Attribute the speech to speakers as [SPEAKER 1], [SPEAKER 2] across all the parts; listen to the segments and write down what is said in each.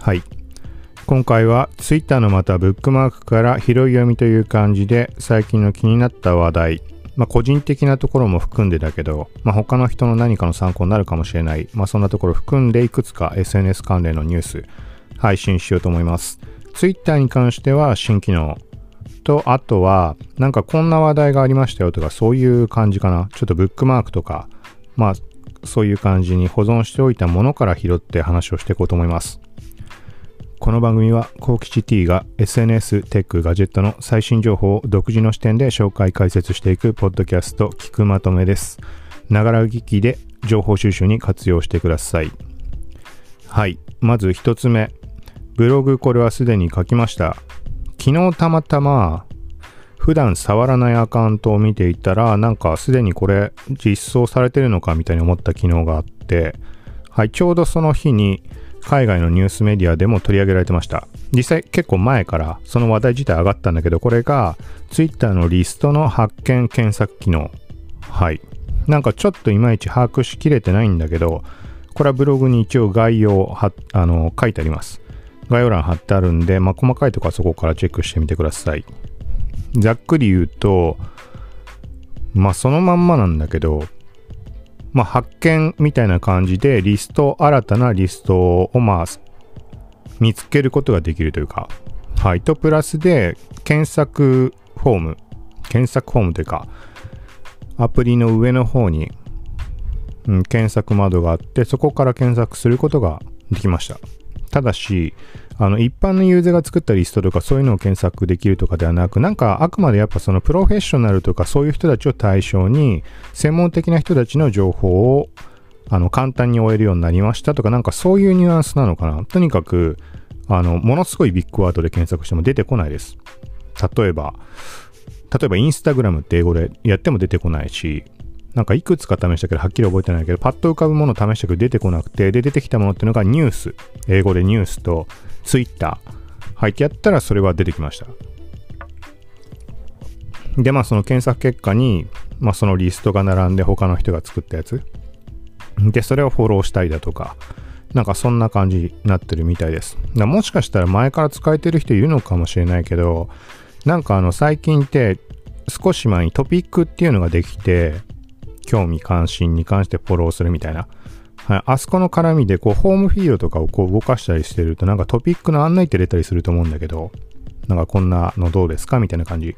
[SPEAKER 1] はい。今回は Twitter のまたブックマークから拾い読みという感じで最近の気になった話題、まあ個人的なところも含んでだけど、まあ他の人の何かの参考になるかもしれない、まあそんなところ含んでいくつか SNS 関連のニュース配信しようと思います。Twitter に関しては新機能と、あとはなんかこんな話題がありましたよとかそういう感じかな。ちょっとブックマークとか、まあそういう感じに保存しておいたものから拾って話をしていこうと思います。この番組は、コーキチ T が SNS、テック、ガジェットの最新情報を独自の視点で紹介解説していくポッドキャスト、聞くまとめです。ながら聞きで情報収集に活用してください。はい。まず一つ目。ブログこれはすでに書きました。昨日たまたま普段触らないアカウントを見ていたら、なんかすでにこれ実装されてるのかみたいに思った機能があって、はい、ちょうどその日に海外のニュースメディアでも取り上げられてました。実際結構前からその話題自体上がったんだけど、これが Twitter のリストの発見検索機能。はい。なんかちょっといまいち把握しきれてないんだけど、これはブログに一応概要はあの書いてあります。概要欄貼ってあるんで、まあ、細かいとこはそこからチェックしてみてください。ざっくり言うと、まあそのまんまなんだけど、まあ、発見みたいな感じでリスト、新たなリストをまあ見つけることができるというか、はい。と、プラスで検索フォーム、検索フォームというか、アプリの上の方に、うん、検索窓があって、そこから検索することができました。ただし、あの、一般のユーザーが作ったリストとかそういうのを検索できるとかではなく、なんかあくまでやっぱそのプロフェッショナルとかそういう人たちを対象に、専門的な人たちの情報を、あの、簡単に終えるようになりましたとか、なんかそういうニュアンスなのかな？とにかく、あの、ものすごいビッグワードで検索しても出てこないです。例えば、例えばインスタグラムって英語でやっても出てこないし、なんかいくつか試したけど、はっきり覚えてないけど、パッと浮かぶものを試したけど出てこなくて、で、出てきたものっていうのがニュース。英語でニュースと、ツイッター。入ってやったらそれは出てきました。で、まあその検索結果に、まあそのリストが並んで他の人が作ったやつ。で、それをフォローしたりだとか、なんかそんな感じになってるみたいです。だもしかしたら前から使えてる人いるのかもしれないけど、なんかあの最近って少し前にトピックっていうのができて、興味関心に関してフォローするみたいな。はい、あそこの絡みでこうホームフィールドとかをこう動かしたりしてるとなんかトピックの案内って出たりすると思うんだけど、なんかこんなのどうですかみたいな感じ。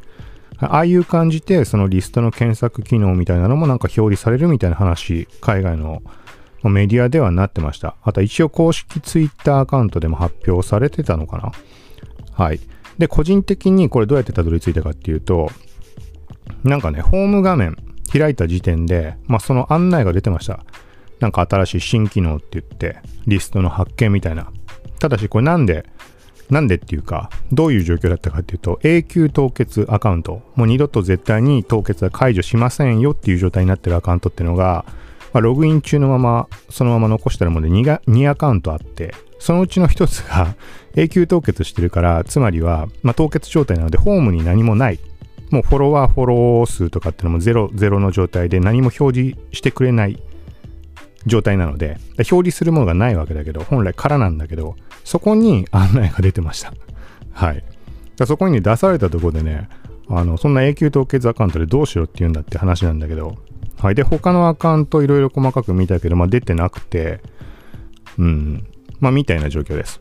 [SPEAKER 1] ああいう感じでそのリストの検索機能みたいなのもなんか表示されるみたいな話、海外のメディアではなってました。あと一応公式ツイッターアカウントでも発表されてたのかなはい。で、個人的にこれどうやってたどり着いたかっていうと、なんかね、ホーム画面、開いた時点で、まあ、その案内が出てました。なんか新しい新機能って言って、リストの発見みたいな。ただし、これなんで、なんでっていうか、どういう状況だったかっていうと、永久凍結アカウント、もう二度と絶対に凍結は解除しませんよっていう状態になってるアカウントっていうのが、まあ、ログイン中のまま、そのまま残したらもうで 2, 2アカウントあって、そのうちの一つが永久凍結してるから、つまりは、まあ、凍結状態なので、ホームに何もないもうフォロワー、フォロー数とかっていうのもゼロ、ゼロの状態で何も表示してくれない状態なので、表示するものがないわけだけど、本来空なんだけど、そこに案内が出てました。はい。だそこに、出されたところでね、あの、そんな永久凍結アカウントでどうしろって言うんだって話なんだけど、はい。で、他のアカウントいろいろ細かく見たけど、まあ出てなくて、うん。まあみたいな状況です。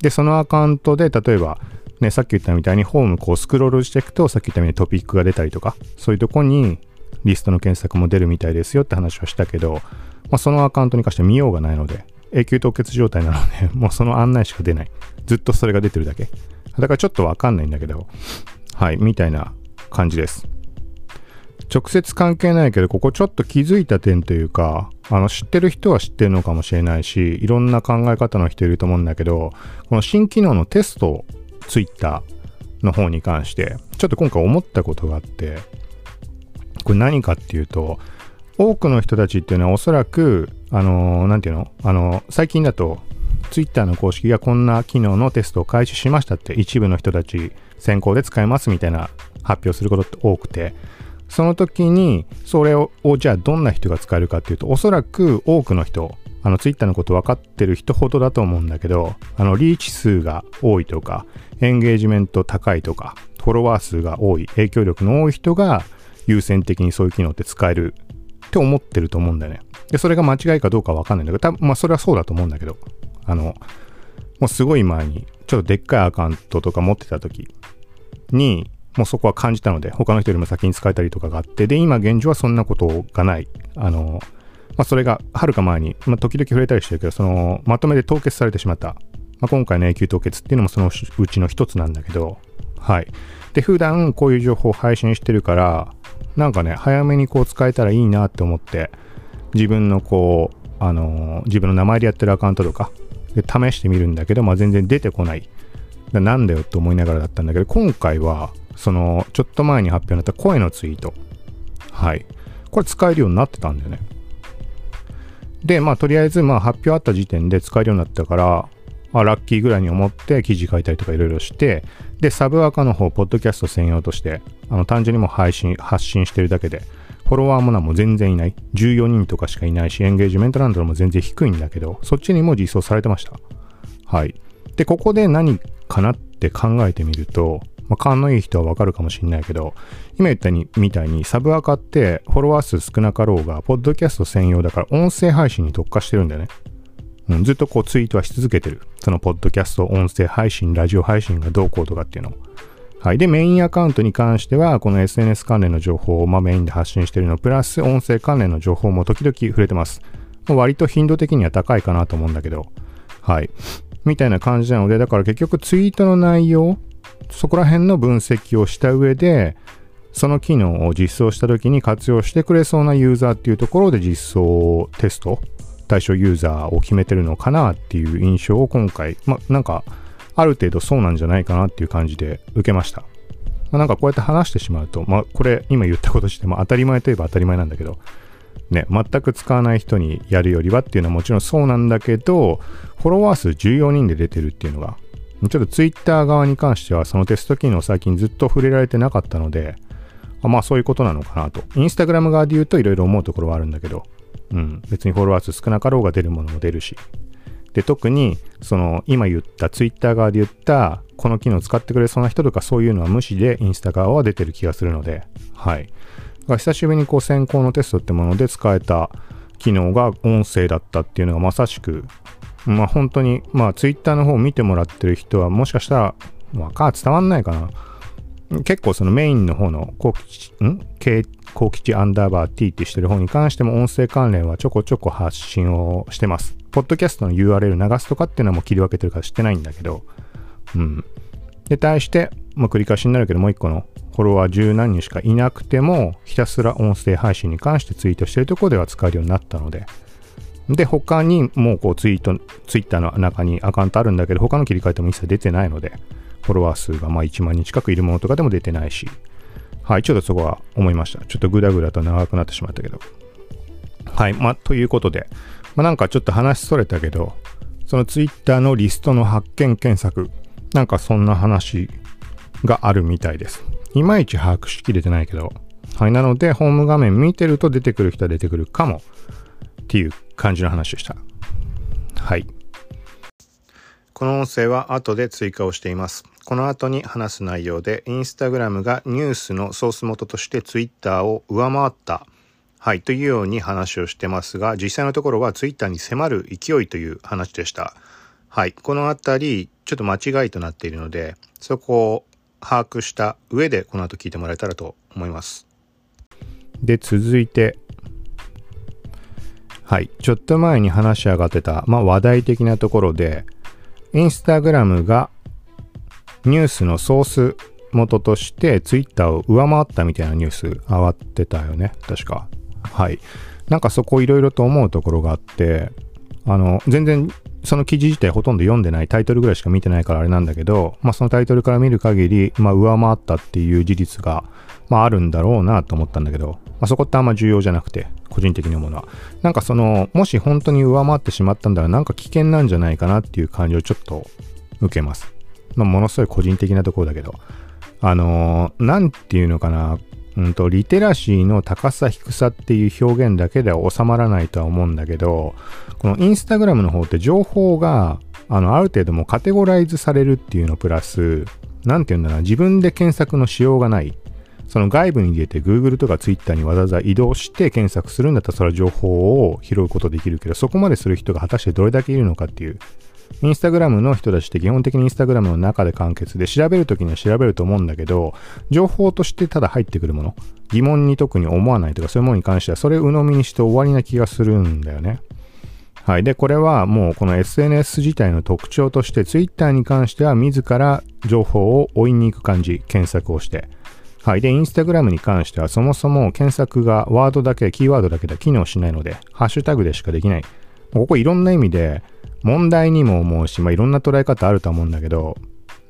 [SPEAKER 1] で、そのアカウントで、例えば、ね、さっき言ったみたいにホームこうスクロールしていくと、さっき言ったみたいにトピックが出たりとか、そういうとこにリストの検索も出るみたいですよって話をしたけど、まあ、そのアカウントに関して見ようがないので、永久凍結状態なので、もうその案内しか出ない。ずっとそれが出てるだけ。だからちょっとわかんないんだけど、はい、みたいな感じです。直接関係ないけど、ここちょっと気づいた点というか、あの、知ってる人は知ってるのかもしれないし、いろんな考え方の人いると思うんだけど、この新機能のテスト Twitter の方に関して、ちょっと今回思ったことがあって、これ何かっていうと、多くの人たちっていうのはおそらく、あのー、なんていうのあのー、最近だと、Twitter の公式がこんな機能のテストを開始しましたって一部の人たち先行で使えますみたいな発表することって多くて、その時にそれをじゃあどんな人が使えるかっていうと、おそらく多くの人、あの、ツイッターのこと分かってる人ほどだと思うんだけど、あの、リーチ数が多いとか、エンゲージメント高いとか、フォロワー数が多い、影響力の多い人が優先的にそういう機能って使えるって思ってると思うんだよね。で、それが間違いかどうかわかんないんだけど、多分まあそれはそうだと思うんだけど、あの、もうすごい前に、ちょっとでっかいアカウントとか持ってた時に、もうそこは感じたので、他の人よりも先に使えたりとかがあって、で、今現状はそんなことがない。あの、まあ、それがはるか前に、まあ、時々触れたりしてるけど、その、まとめて凍結されてしまった。まあ、今回の永久凍結っていうのもそのうちの一つなんだけど、はい。で、普段こういう情報を配信してるから、なんかね、早めにこう使えたらいいなって思って、自分のこう、あのー、自分の名前でやってるアカウントとか、で試してみるんだけど、まあ、全然出てこない。なんだよって思いながらだったんだけど、今回は、その、ちょっと前に発表になった声のツイート。はい。これ使えるようになってたんだよね。で、まあ、とりあえず、まあ、発表あった時点で使えるようになったから、まあ、ラッキーぐらいに思って記事書いたりとかいろいろして、で、サブアカの方、ポッドキャスト専用として、あの、単純にも配信、発信してるだけで、フォロワーもなも全然いない。14人とかしかいないし、エンゲージメントランドも全然低いんだけど、そっちにも実装されてました。はい。で、ここで何かなって考えてみると、まあ、勘のいい人はわかるかもしんないけど、今言ったにみたいにサブアカってフォロワー数少なかろうが、ポッドキャスト専用だから音声配信に特化してるんだよね。うん、ずっとこうツイートはし続けてる。そのポッドキャスト、音声配信、ラジオ配信がどうこうとかっていうの。はい。で、メインアカウントに関しては、この SNS 関連の情報を、まあ、メインで発信してるの、プラス音声関連の情報も時々触れてます。割と頻度的には高いかなと思うんだけど、はい。みたいな感じなので、だから結局ツイートの内容、そこら辺の分析をした上で、その機能を実装した時に活用してくれそうなユーザーっていうところで実装テスト、対象ユーザーを決めてるのかなっていう印象を今回、まなんかある程度そうなんじゃないかなっていう感じで受けました。ま、なんかこうやって話してしまうと、まあ、これ今言ったことしても当たり前といえば当たり前なんだけど、ね、全く使わない人にやるよりはっていうのはもちろんそうなんだけど、フォロワー数14人で出てるっていうのが、ちょっと Twitter 側に関してはそのテスト機能最近ずっと触れられてなかったので、あまあそういうことなのかなと。インスタグラム側で言うといろいろ思うところはあるんだけど、うん、別にフォロワー数少なかろうが出るものも出るし、で、特に、その、今言った、ツイッター側で言った、この機能使ってくれそうな人とかそういうのは無視でインスタ側は出てる気がするので、はい。久しぶりにこう先行のテストってもので使えた機能が音声だったっていうのがまさしく、まあ本当に、まあツイッターの方を見てもらってる人はもしかしたら、わか、伝わんないかな。結構そのメインの方の幸吉、ん？幸吉アンダーバー T ってしてる方に関しても音声関連はちょこちょこ発信をしてます。ポッドキャストの URL 流すとかっていうのはもう切り分けてるから知ってないんだけど、うん。で、対して、まあ、繰り返しになるけど、もう一個のフォロワー十何人しかいなくても、ひたすら音声配信に関してツイートしてるところでは使えるようになったので、で、他にもうこうツイート、ツイッターの中にアカウントあるんだけど、他の切り替えても一切出てないので、フォロワー数がまあ1万人近くいるものとかでも出てないし、はい、ちょっとそこは思いました。ちょっとグダグダと長くなってしまったけど。はい、まあ、ということで、まあ、なんかちょっと話それたけど、そのツイッターのリストの発見検索、なんかそんな話があるみたいです。いまいち把握しきれてないけど、はい、なので、ホーム画面見てると出てくる人は出てくるかもっていう感じの話でした。はい。この音声は後で追加をしています。この後に話す内容で、インスタグラムがニュースのソース元としてツイッターを上回った、はい、というように話をしてますが、実際のところはツイッターに迫る勢いという話でした。はい、このあたり、ちょっと間違いとなっているので、そこを把握した上で、この後聞いてもらえたらと思います。で、続いて、はい、ちょっと前に話し上がってた、まあ話題的なところで、インスタグラムがニュースのソース元としてツイッターを上回ったみたいなニュース上がってたよね。確か。はい。なんかそこいろいろと思うところがあって、あの、全然その記事自体ほとんど読んでないタイトルぐらいしか見てないからあれなんだけど、まあそのタイトルから見る限り、まあ上回ったっていう事実が、まああるんだろうなと思ったんだけど、まあそこってあんま重要じゃなくて、個人的に思うのは。なんかその、もし本当に上回ってしまったんだらなんか危険なんじゃないかなっていう感じをちょっと受けます。まあものすごい個人的なところだけど、あのー、なんていうのかな、うんと、リテラシーの高さ低さっていう表現だけでは収まらないとは思うんだけど、このインスタグラムの方って情報が、あの、ある程度もカテゴライズされるっていうのプラス、なんて言うんだな、自分で検索のしようがない。その外部に出て Google とか Twitter にわざわざ移動して検索するんだったらそれは情報を拾うことできるけど、そこまでする人が果たしてどれだけいるのかっていう。インスタグラムの人たちって基本的にインスタグラムの中で完結で調べるときには調べると思うんだけど、情報としてただ入ってくるもの、疑問に特に思わないとかそういうものに関してはそれを鵜呑みにして終わりな気がするんだよね。はい。で、これはもうこの SNS 自体の特徴として Twitter に関しては自ら情報を追いに行く感じ、検索をして。はい。で、インスタグラムに関してはそもそも検索がワードだけ、キーワードだけでは機能しないので、ハッシュタグでしかできない。ここいろんな意味で問題にも思うし、まあ、いろんな捉え方あると思うんだけど、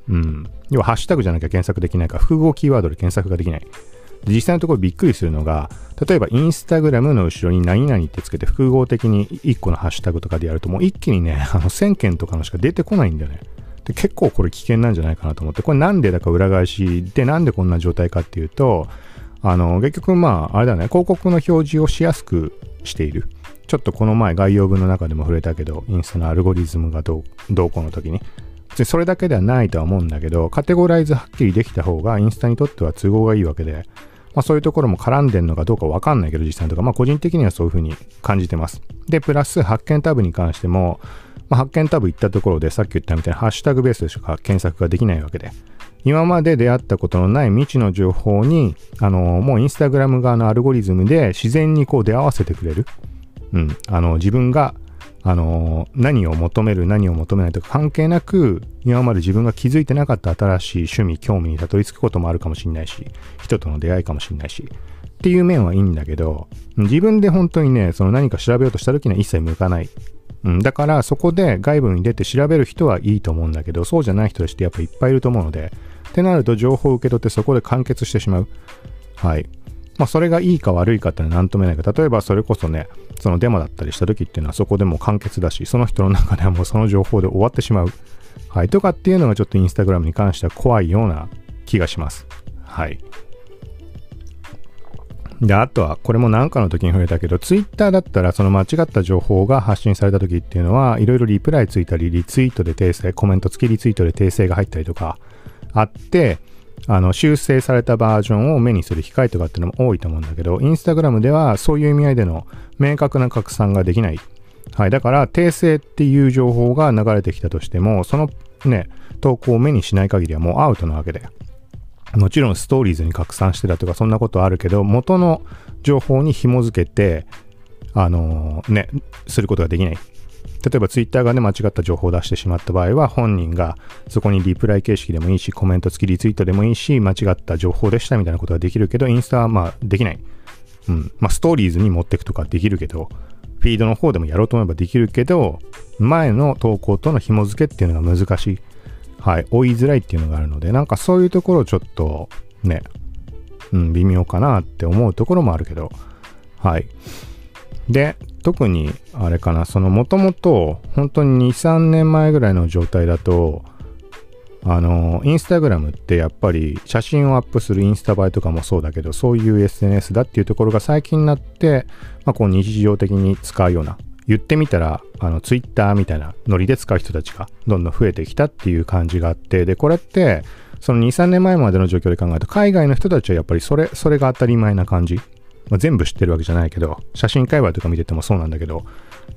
[SPEAKER 1] うん。要はハッシュタグじゃなきゃ検索できないから、複合キーワードで検索ができない。実際のところびっくりするのが、例えばインスタグラムの後ろに何々ってつけて複合的に1個のハッシュタグとかでやるともう一気にね、あの1000件とかのしか出てこないんだよね。で結構これ危険なんじゃないかなと思って、これなんでだか裏返しでなんでこんな状態かっていうと、あの、結局まあ、あれだね、広告の表示をしやすくしている。ちょっとこの前概要文の中でも触れたけど、インスタのアルゴリズムがどう、どうこうの時に。別にそれだけではないとは思うんだけど、カテゴライズはっきりできた方がインスタにとっては都合がいいわけで、まあそういうところも絡んでんのかどうかわかんないけど、実際とか、まあ個人的にはそういうふうに感じてます。で、プラス発見タブに関しても、まあ、発見タブ行ったところでさっき言ったみたいにハッシュタグベースでしか検索ができないわけで、今まで出会ったことのない未知の情報に、あのもうインスタグラム側のアルゴリズムで自然にこう出会わせてくれる。うん。あの、自分が、あの何を求める、何を求めないとか関係なく、今まで自分が気づいてなかった新しい趣味、興味にたどり着くこともあるかもしれないし、人との出会いかもしれないし、っていう面はいいんだけど、自分で本当にね、その何か調べようとした時には一切向かない。うん、だからそこで外部に出て調べる人はいいと思うんだけど、そうじゃない人たちってやっぱいっぱいいると思うので、ってなると情報を受け取ってそこで完結してしまう。はい。まあそれがいいか悪いかってのは何とも言えないけど、例えばそれこそね、そのデモだったりした時っていうのはそこでもう完結だし、その人の中ではもうその情報で終わってしまう。はい。とかっていうのがちょっとインスタグラムに関しては怖いような気がします。はい。で、あとは、これも何かの時に触れたけど、ツイッターだったら、その間違った情報が発信された時っていうのは、いろいろリプライついたり、リツイートで訂正、コメント付きリツイートで訂正が入ったりとか、あって、あの、修正されたバージョンを目にする機会とかっていうのも多いと思うんだけど、インスタグラムではそういう意味合いでの明確な拡散ができない。はい。だから、訂正っていう情報が流れてきたとしても、そのね、投稿を目にしない限りはもうアウトなわけで。もちろんストーリーズに拡散してたとかそんなことあるけど、元の情報に紐づけて、あのー、ね、することができない。例えばツイッターがね、間違った情報を出してしまった場合は、本人がそこにリプライ形式でもいいし、コメント付きリツイートでもいいし、間違った情報でしたみたいなことができるけど、インスタはまあできない。うん。まあストーリーズに持っていくとかできるけど、フィードの方でもやろうと思えばできるけど、前の投稿との紐付けっていうのが難しい。はい、追いづらいっていうのがあるので、なんかそういうところちょっとね、うん、微妙かなって思うところもあるけど、はい。で、特にあれかな、そのもともと本当に2、3年前ぐらいの状態だと、あの、インスタグラムってやっぱり写真をアップするインスタ映えとかもそうだけど、そういう SNS だっていうところが最近になって、まあこう日常的に使うような言ってみたら、あの、ツイッターみたいなノリで使う人たちがどんどん増えてきたっていう感じがあって、で、これって、その2、3年前までの状況で考えると、海外の人たちはやっぱりそれ、それが当たり前な感じ。まあ、全部知ってるわけじゃないけど、写真界隈とか見ててもそうなんだけど、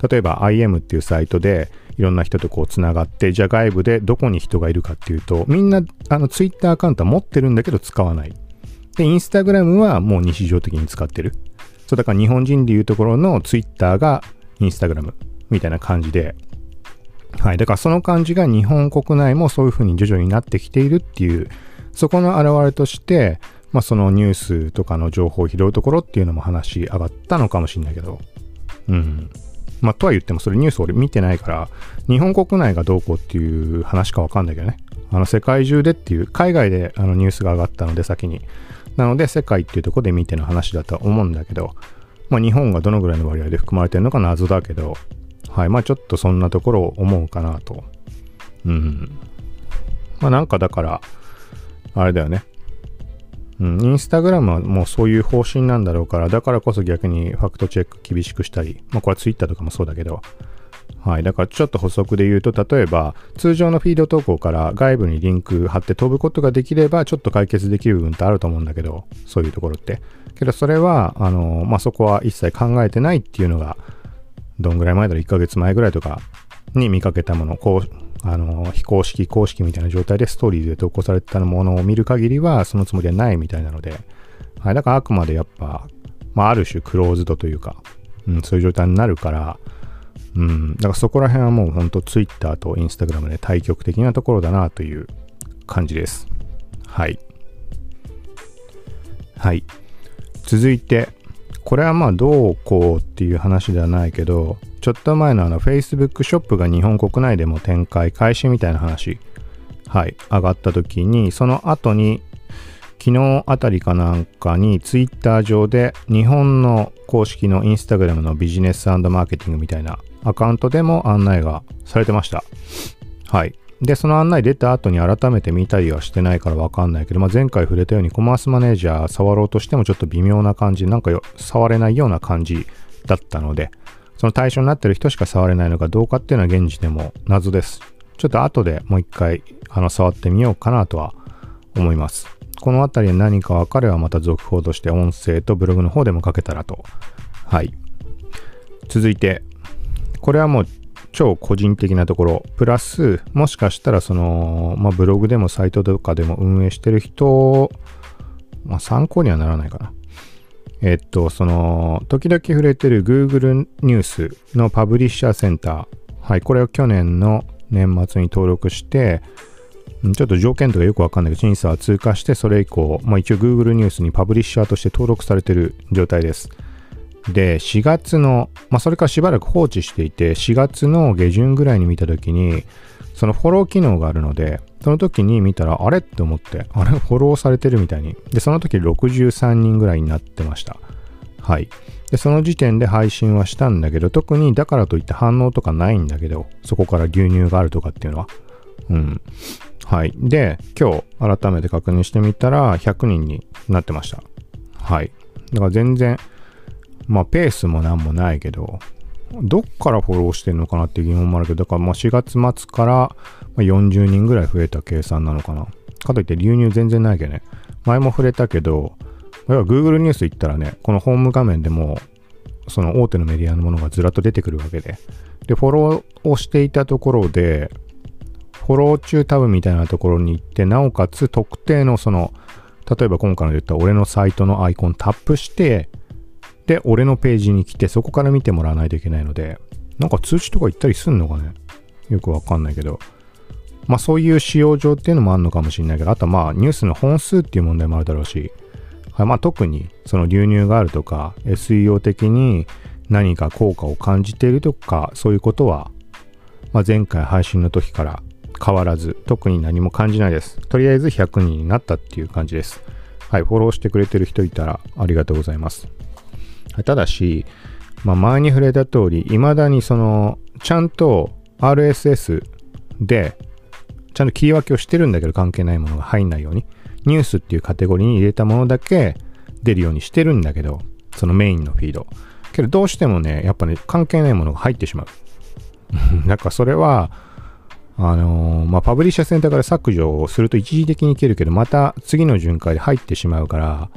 [SPEAKER 1] 例えば IM っていうサイトでいろんな人とこう繋がって、じゃあ外部でどこに人がいるかっていうと、みんなあのツイッターアカウントは持ってるんだけど使わない。で、インスタグラムはもう日常的に使ってる。そうだから日本人でいうところのツイッターがインスタグラムみたいな感じで、はい。だからその感じが日本国内もそういう風に徐々になってきているっていう、そこの表れとして、まあそのニュースとかの情報を拾うところっていうのも話し上がったのかもしれないけど、うん。まあとは言ってもそれニュース俺見てないから、日本国内がどうこうっていう話かわかんないけどね。あの世界中でっていう、海外であのニュースが上がったので先に。なので世界っていうとこで見ての話だとは思うんだけど、まあ、日本がどのぐらいの割合で含まれてるのか謎だけど、はい。まあ、ちょっとそんなところを思うかなと。うん。まあ、なんかだから、あれだよね。うん、インスタグラムはもうそういう方針なんだろうから、だからこそ逆にファクトチェック厳しくしたり、まあこれはツイッターとかもそうだけど、はい。だからちょっと補足で言うと、例えば、通常のフィード投稿から外部にリンク貼って飛ぶことができれば、ちょっと解決できる部分ってあると思うんだけど、そういうところって。けどそれは、あの、まあ、そこは一切考えてないっていうのが、どんぐらい前だろう、1ヶ月前ぐらいとかに見かけたもの、こう、あの、非公式、公式みたいな状態でストーリーで投稿されてたものを見る限りは、そのつもりはないみたいなので、はい。だからあくまでやっぱ、まあ、ある種クローズドというか、うん、そういう状態になるから、うん、だからそこら辺はもうほんと Twitter と Instagram で対極的なところだなという感じです。はい。はい。続いて、これはまあどうこうっていう話ではないけど、ちょっと前のあの Facebook ショップが日本国内でも展開開始みたいな話、はい、上がった時に、その後に昨日あたりかなんかに Twitter 上で日本の公式の Instagram のビジネスマーケティングみたいなアカウントでも案内がされてました。はい。で、その案内出た後に改めて見たりはしてないからわかんないけど、まあ、前回触れたようにコマースマネージャー触ろうとしてもちょっと微妙な感じ、なんか触れないような感じだったので、その対象になってる人しか触れないのかどうかっていうのは現時点も謎です。ちょっと後でもう一回あの触ってみようかなとは思います。この辺りで何か分かればまた続報として音声とブログの方でも書けたらと。はい。続いて、これはもう超個人的なところ、プラス、もしかしたらその、まあ、ブログでもサイトとかでも運営してる人、まあ、参考にはならないかな。えっと、その、時々触れてる Google ニュースのパブリッシャーセンター。はい、これを去年の年末に登録して、ちょっと条件とかよくわかんないけど、審査は通過して、それ以降、まあ一応 Google ニュースにパブリッシャーとして登録されてる状態です。で、4月の、まあ、それからしばらく放置していて、4月の下旬ぐらいに見たときに、そのフォロー機能があるので、その時に見たら、あれって思って、あれフォローされてるみたいに。で、その時63人ぐらいになってました。はい。で、その時点で配信はしたんだけど、特にだからといって反応とかないんだけど、そこから牛乳があるとかっていうのは。うん。はい。で、今日改めて確認してみたら、100人になってました。はい。だから全然、まあペースもなんもないけど、どっからフォローしてんのかなっていう疑問もあるけど、だからまあ4月末から40人ぐらい増えた計算なのかな。かといって流入全然ないけどね。前も触れたけど、要は Google ニュース行ったらね、このホーム画面でも、その大手のメディアのものがずらっと出てくるわけで。で、フォローをしていたところで、フォロー中タブみたいなところに行って、なおかつ特定のその、例えば今回の言った俺のサイトのアイコンタップして、で、俺のページに来て、そこから見てもらわないといけないので、なんか通知とか行ったりすんのかね？よくわかんないけど。まあそういう使用上っていうのもあるのかもしれないけど、あとまあニュースの本数っていう問題もあるだろうし、はい、まあ特にその流入があるとか、SEO 的に何か効果を感じているとか、そういうことは、まあ、前回配信の時から変わらず、特に何も感じないです。とりあえず100人になったっていう感じです。はい、フォローしてくれてる人いたらありがとうございます。ただし、まあ、前に触れた通り、未だにその、ちゃんと RSS で、ちゃんと切り分けをしてるんだけど関係ないものが入んないように、ニュースっていうカテゴリーに入れたものだけ出るようにしてるんだけど、そのメインのフィード。けどどうしてもね、やっぱね、関係ないものが入ってしまう。なんかそれは、あのー、まあ、パブリッシャーセンターから削除をすると一時的にいけるけど、また次の巡回で入ってしまうから、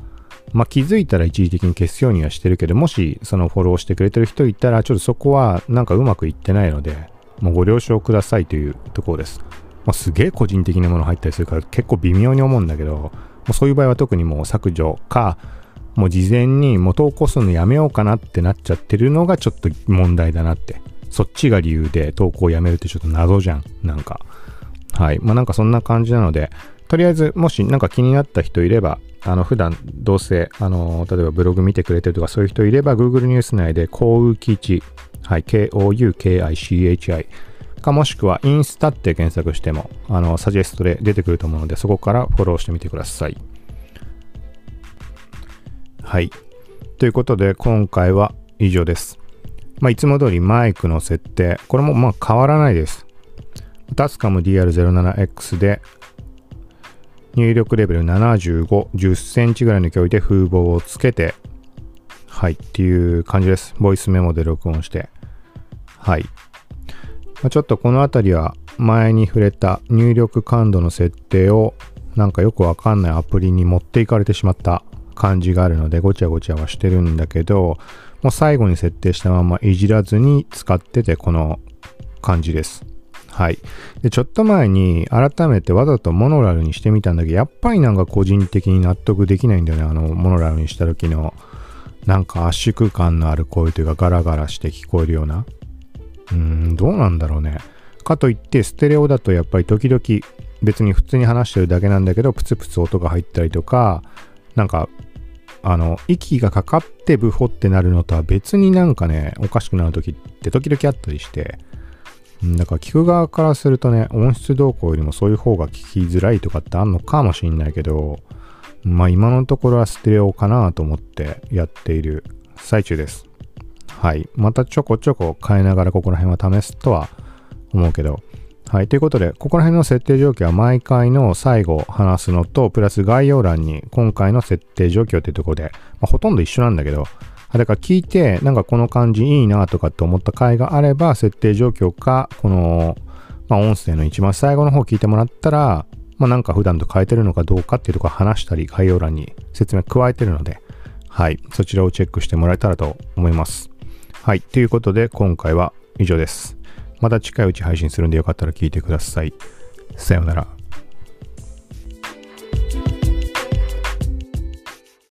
[SPEAKER 1] まあ、気づいたら一時的に消すようにはしてるけど、もしそのフォローしてくれてる人いたら、ちょっとそこはなんかうまくいってないので、もうご了承くださいというところです。まあ、すげえ個人的なもの入ったりするから結構微妙に思うんだけど、もうそういう場合は特にもう削除か、もう事前にもう投稿するのやめようかなってなっちゃってるのがちょっと問題だなって。そっちが理由で投稿をやめるってちょっと謎じゃん。なんか。はい。まあなんかそんな感じなので、とりあえずもしなんか気になった人いれば、あの、普段どうせ、あの、例えばブログ見てくれてるとかそういう人いれば、Google ニュース内で、コウキチ、はい、K-O-U-K-I-C-H-I かもしくはインスタって検索しても、あの、サジェストで出てくると思うので、そこからフォローしてみてください。はい。ということで、今回は以上です。まあ、いつも通りマイクの設定、これもまあ変わらないです。タスカム DR07X で入力レベル75、10センチぐらいの距離で風防をつけて、はいっていう感じです。ボイスメモで録音して。はい。ま、ちょっとこの辺りは前に触れた入力感度の設定をなんかよくわかんないアプリに持っていかれてしまった感じがあるのでごちゃごちゃはしてるんだけど、もう最後に設定したままいじらずに使っててこの感じです。はい。で、ちょっと前に改めてわざとモノラルにしてみたんだけど、やっぱりなんか個人的に納得できないんだよね。あの、モノラルにした時の、なんか圧縮感のある声というかガラガラして聞こえるような。うーん、どうなんだろうね。かといって、ステレオだとやっぱり時々別に普通に話してるだけなんだけど、プツプツ音が入ったりとか、なんか、あの、息がかかってブホってなるのとは別になんかね、おかしくなる時って時々あったりして、だから聞く側からするとね、音質動向よりもそういう方が聞きづらいとかってあんのかもしんないけど、まあ今のところはステレオかなと思ってやっている最中です。はい。またちょこちょこ変えながらここら辺は試すとは思うけど。はい。ということで、ここら辺の設定状況は毎回の最後話すのと、プラス概要欄に今回の設定状況っていうところで、まあ、ほとんど一緒なんだけど、だから聞いて、なんかこの感じいいなとかって思った回があれば、設定状況か、この、まあ、音声の一番最後の方聞いてもらったら、まあ、なんか普段と変えてるのかどうかっていうところ話したり、概要欄に説明加えてるので、はい、そちらをチェックしてもらえたらと思います。はい、ということで今回は以上です。また近いうち配信するんでよかったら聞いてください。さようなら。